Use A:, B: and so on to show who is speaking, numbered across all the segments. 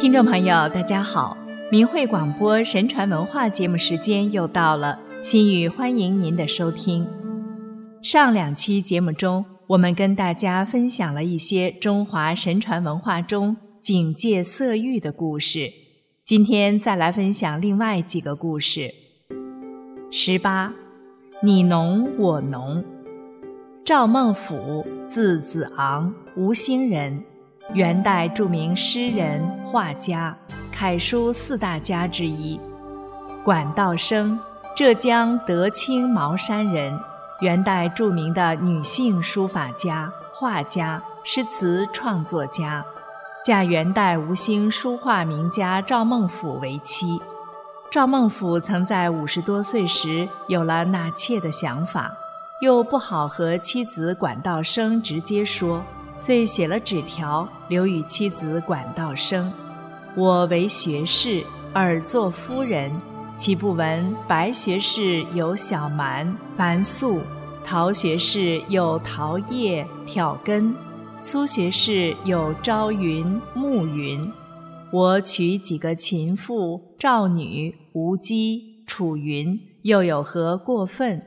A: 听众朋友，大家好！明慧广播神传文化节目时间又到了，心语欢迎您的收听。上两期节目中，我们跟大家分享了一些中华神传文化中警戒色欲的故事。今天再来分享另外几个故事。十八，你侬我侬。赵孟俯，字子昂，吴兴人。元代著名诗人、画家，楷书四大家之一。管道生，浙江德清茅山人，元代著名的女性书法家、画家、诗词创作家，嫁元代吴兴书画名家赵孟俯为妻。赵孟俯曾在五十多岁时有了纳妾的想法，又不好和妻子管道生直接说。遂写了纸条，留与妻子管道生：“我为学士，尔作夫人，岂不闻白学士有小蛮、樊素，陶学士有桃叶、挑根，苏学士有朝云、暮云。我娶几个秦妇、赵女、吴姬、楚云，又有何过分？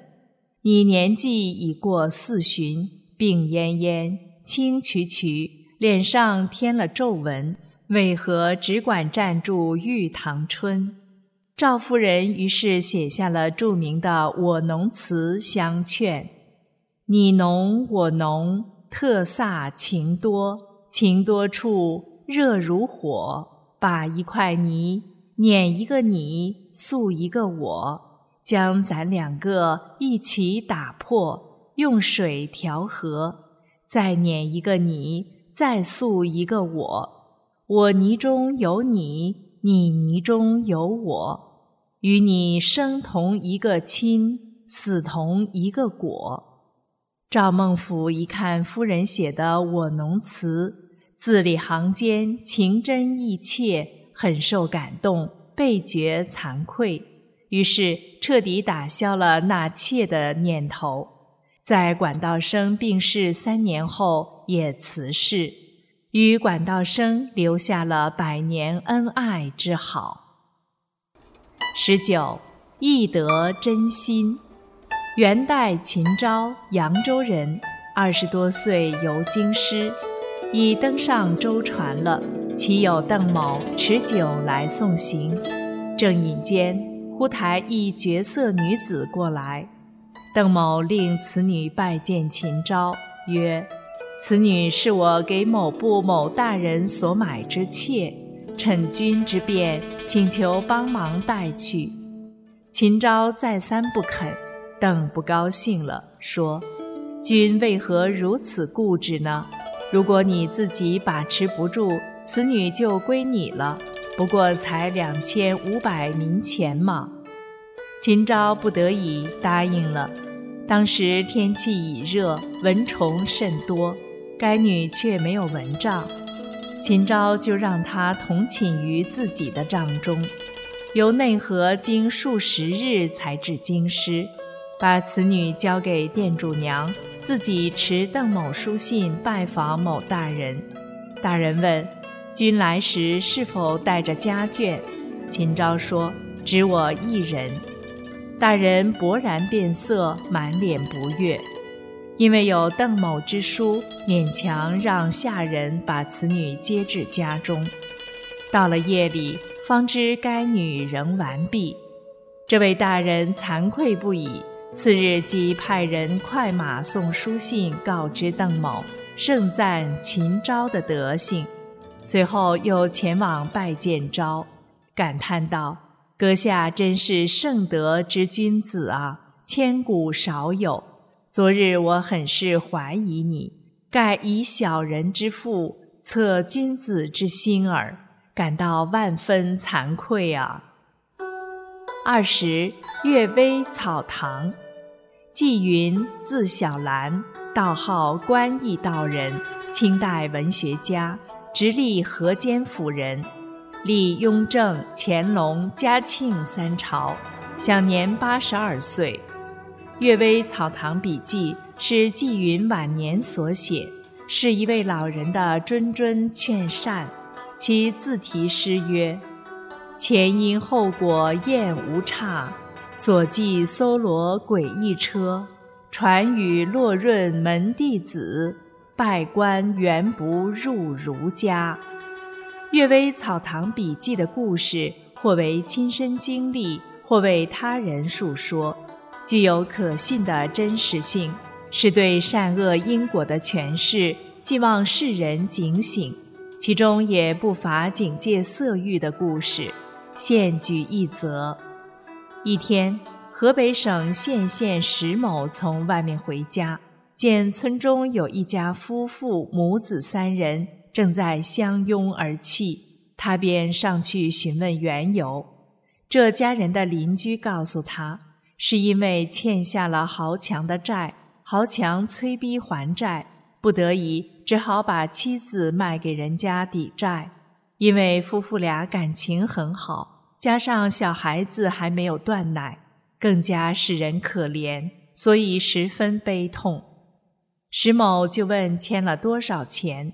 A: 你年纪已过四旬，病恹恹。”青曲曲，脸上添了皱纹，为何只管站住玉堂春？赵夫人于是写下了著名的《我侬词》相劝：“你侬我侬，特萨情多，情多处热如火。把一块泥碾一个你，塑一个我，将咱两个一起打破，用水调和。”再捻一个你，再塑一个我。我泥中有你，你泥中有我，与你生同一个亲，死同一个果。赵孟俯一看夫人写的《我侬词》，字里行间情真意切，很受感动，倍觉惭愧，于是彻底打消了纳妾的念头。在管道生病逝三年后，也辞世，与管道生留下了百年恩爱之好。十九，易得真心。元代秦昭，扬州人，二十多岁游京师，已登上舟船了。其友邓某持酒来送行，正饮间，忽台一绝色女子过来。邓某令此女拜见秦昭，曰：“此女是我给某部某大人所买之妾，趁君之便，请求帮忙带去。”秦昭再三不肯，邓不高兴了，说：“君为何如此固执呢？如果你自己把持不住，此女就归你了。不过才两千五百冥钱嘛。”秦昭不得已答应了。当时天气已热，蚊虫甚多，该女却没有蚊帐，秦昭就让她同寝于自己的帐中，由内河经数十日才至京师，把此女交给店主娘，自己持邓某书信拜访某大人。大人问：“君来时是否带着家眷？”秦昭说：“只我一人。”大人勃然变色，满脸不悦，因为有邓某之书，勉强让下人把此女接至家中。到了夜里，方知该女仍完毕。这位大人惭愧不已，次日即派人快马送书信告知邓某，盛赞秦昭的德行。随后又前往拜见昭，感叹道。阁下真是圣德之君子啊，千古少有。昨日我很是怀疑你，盖以小人之腹，测君子之心耳，感到万分惭愧啊。二十，岳微草堂，纪云，字小兰，道号观义道人，清代文学家，直隶河间府人。历雍正、乾隆、嘉庆三朝，享年八十二岁。《岳微草堂笔记》是纪云晚年所写，是一位老人的谆谆劝善，其自题诗曰：“前因后果验无差，所记搜罗诡异车。传语落润门弟子，拜官原不入儒家。”《岳微草堂笔记》的故事，或为亲身经历，或为他人述说，具有可信的真实性，是对善恶因果的诠释，寄望世人警醒。其中也不乏警戒色欲的故事，现举一则：一天，河北省献县石某从外面回家，见村中有一家夫妇母子三人正在相拥而泣，他便上去询问缘由。这家人的邻居告诉他，是因为欠下了豪强的债，豪强催逼还债。不得已，只好把妻子卖给人家抵债。因为夫妇俩感情很好，加上小孩子还没有断奶，更加使人可怜，所以十分悲痛。石某就问欠了多少钱，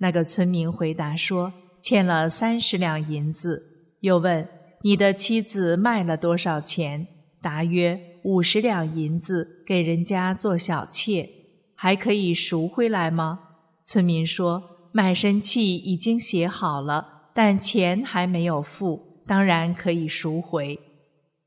A: 那个村民回答说欠了三十两银子。又问你的妻子卖了多少钱，答曰五十两银子，给人家做小妾。还可以赎回来吗？村民说：“卖身契已经写好了，但钱还没有付，当然可以赎回。”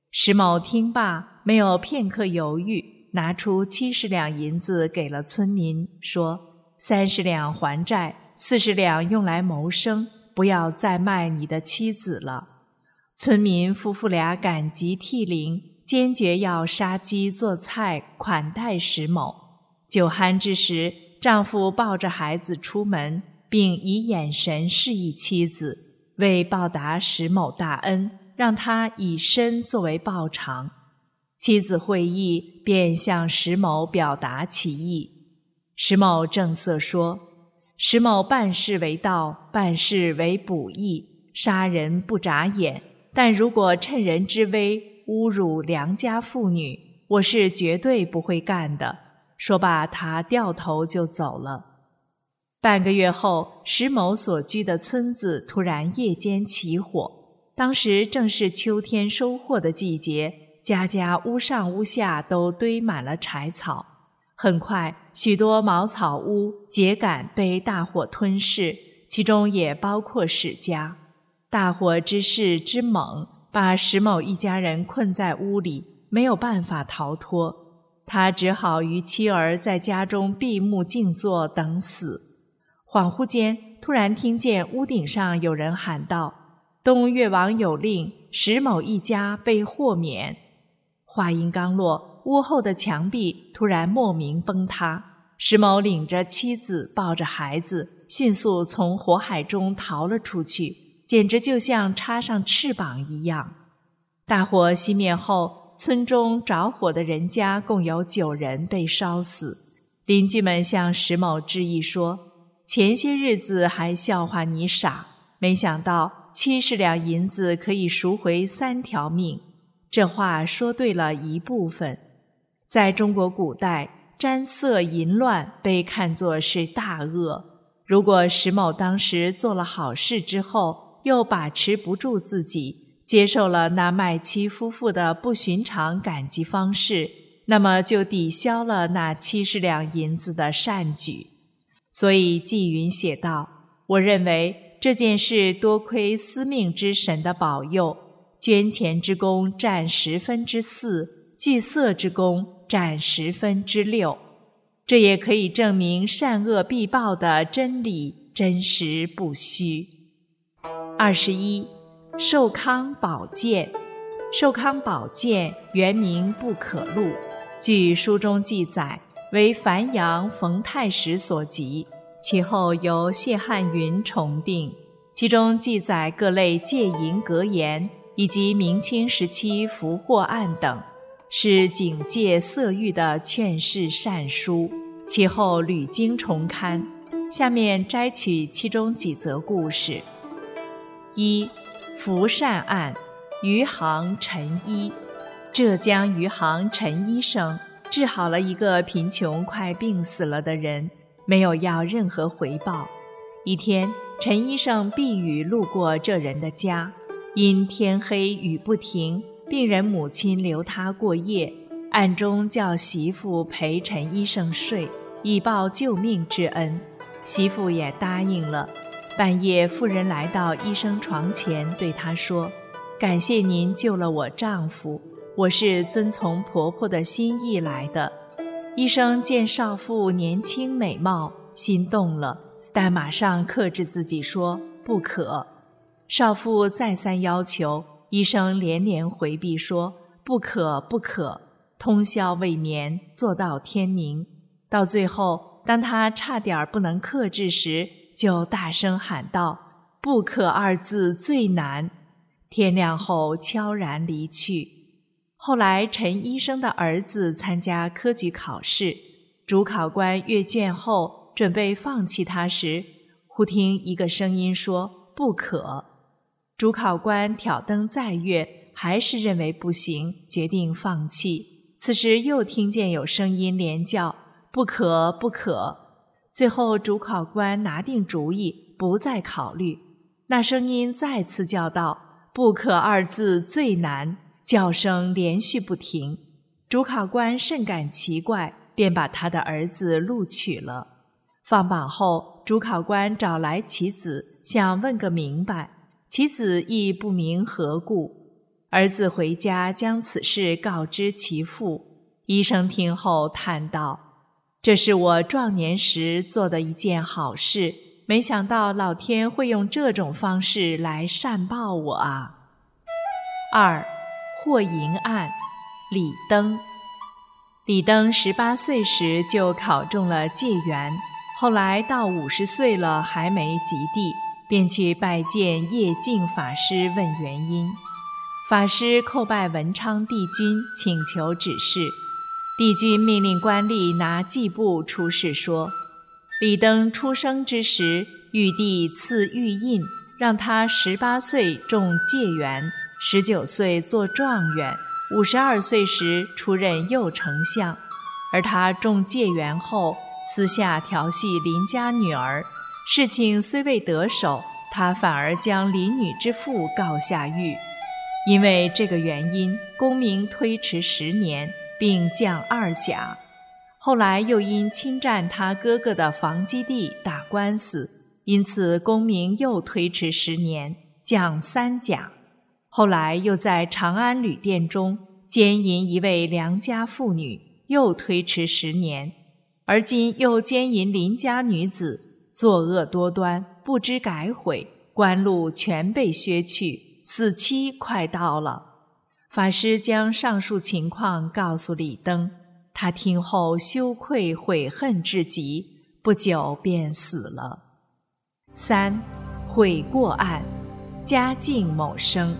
A: 石某听罢，没有片刻犹豫，拿出七十两银子给了村民，说：“三十两还债，四十两用来谋生，不要再卖你的妻子了。”村民夫妇俩感激涕零，坚决要杀鸡做菜款待石某。酒酣之时，丈夫抱着孩子出门，并以眼神示意妻子，为报答石某大恩，让他以身作为报偿。妻子会意，便向石某表达其意。石某正色说：“石某办事为道，办事为补义，杀人不眨眼。但如果趁人之危侮辱良家妇女，我是绝对不会干的。”说罢，他掉头就走了。半个月后，石某所居的村子突然夜间起火。当时正是秋天收获的季节，家家屋上屋下都堆满了柴草。很快，许多茅草屋、秸秆被大火吞噬，其中也包括史家。大火之势之猛，把石某一家人困在屋里，没有办法逃脱。他只好与妻儿在家中闭目静坐等死。恍惚间，突然听见屋顶上有人喊道：“东越王有令，石某一家被豁免。”话音刚落，屋后的墙壁突然莫名崩塌。石某领着妻子，抱着孩子，迅速从火海中逃了出去，简直就像插上翅膀一样。大火熄灭后。村中着火的人家共有九人被烧死，邻居们向石某致意说：“前些日子还笑话你傻，没想到七十两银子可以赎回三条命。”这话说对了一部分。在中国古代，沾色淫乱被看作是大恶。如果石某当时做了好事之后，又把持不住自己。接受了那卖妻夫妇的不寻常感激方式，那么就抵消了那七十两银子的善举。所以纪云写道：“我认为这件事多亏司命之神的保佑，捐钱之功占十分之四，聚色之功占十分之六。这也可以证明善恶必报的真理真实不虚。”二十一。寿康宝鉴，寿康宝鉴原名不可录，据书中记载为樊阳冯太史所集，其后由谢汉云重定。其中记载各类戒淫格言以及明清时期俘获案等，是警戒色欲的劝世善书。其后屡经重刊。下面摘取其中几则故事：一。福善案，余杭陈医，浙江余杭陈医生治好了一个贫穷快病死了的人，没有要任何回报。一天，陈医生避雨路过这人的家，因天黑雨不停，病人母亲留他过夜，暗中叫媳妇陪陈医生睡，以报救命之恩。媳妇也答应了。半夜，妇人来到医生床前，对他说：“感谢您救了我丈夫，我是遵从婆婆的心意来的。”医生见少妇年轻美貌，心动了，但马上克制自己说：“不可。”少妇再三要求，医生连连回避说：“不可，不可。”通宵未眠，坐到天明。到最后，当他差点不能克制时，就大声喊道：“不可二字最难。”天亮后悄然离去。后来陈医生的儿子参加科举考试，主考官阅卷后准备放弃他时，忽听一个声音说：“不可。”主考官挑灯再阅，还是认为不行，决定放弃。此时又听见有声音连叫：“不可，不可。”最后，主考官拿定主意，不再考虑。那声音再次叫道：“不可二字最难。”叫声连续不停。主考官甚感奇怪，便把他的儿子录取了。放榜后，主考官找来其子，想问个明白。其子亦不明何故。儿子回家将此事告知其父。医生听后叹道。这是我壮年时做的一件好事，没想到老天会用这种方式来善报我啊！二，霍银案，李登。李登十八岁时就考中了解元，后来到五十岁了还没及第，便去拜见叶净法师问原因。法师叩拜文昌帝君，请求指示。帝君命令官吏拿祭布出示说：李登出生之时，玉帝赐玉印，让他十八岁中解元，十九岁做状元，五十二岁时出任右丞相。而他中解元后，私下调戏邻家女儿，事情虽未得手，他反而将邻女之父告下狱。因为这个原因，功名推迟十年。并降二甲，后来又因侵占他哥哥的房基地打官司，因此功名又推迟十年，降三甲。后来又在长安旅店中奸淫一位良家妇女，又推迟十年。而今又奸淫邻家女子，作恶多端，不知改悔，官路全被削去，死期快到了。法师将上述情况告诉李登，他听后羞愧悔恨至极，不久便死了。三，悔过案，嘉靖某生。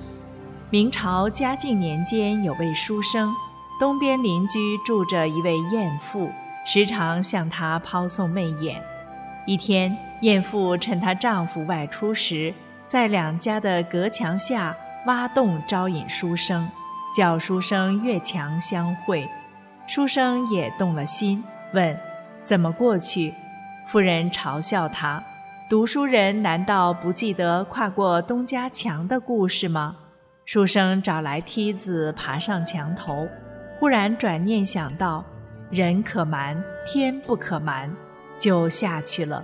A: 明朝嘉靖年间有位书生，东边邻居住着一位艳妇，时常向他抛送媚眼。一天，艳妇趁她丈夫外出时，在两家的隔墙下挖洞招引书生。叫书生越墙相会，书生也动了心，问：“怎么过去？”夫人嘲笑他：“读书人难道不记得跨过东家墙的故事吗？”书生找来梯子爬上墙头，忽然转念想到：“人可瞒，天不可瞒”，就下去了。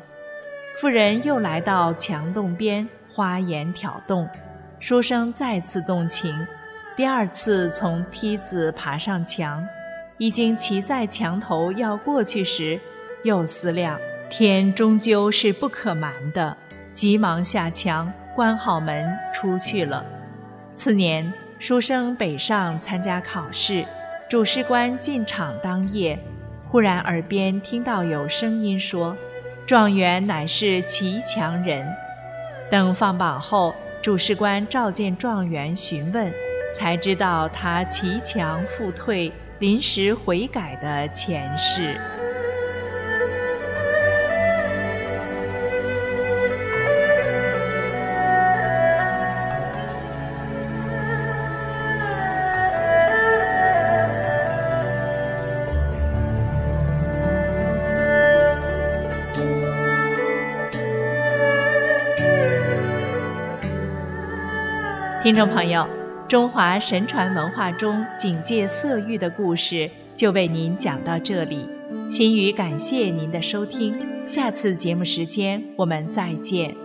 A: 妇人又来到墙洞边，花言挑动，书生再次动情。第二次从梯子爬上墙，已经骑在墙头要过去时，又思量天终究是不可瞒的，急忙下墙关好门出去了。次年，书生北上参加考试，主事官进场当夜，忽然耳边听到有声音说：“状元乃是骑墙人。”等放榜后，主事官召见状元询问。才知道他骑墙复退、临时悔改的前世。听众朋友，中华神传文化中警戒色欲的故事就为您讲到这里。心语感谢您的收听，下次节目时间我们再见。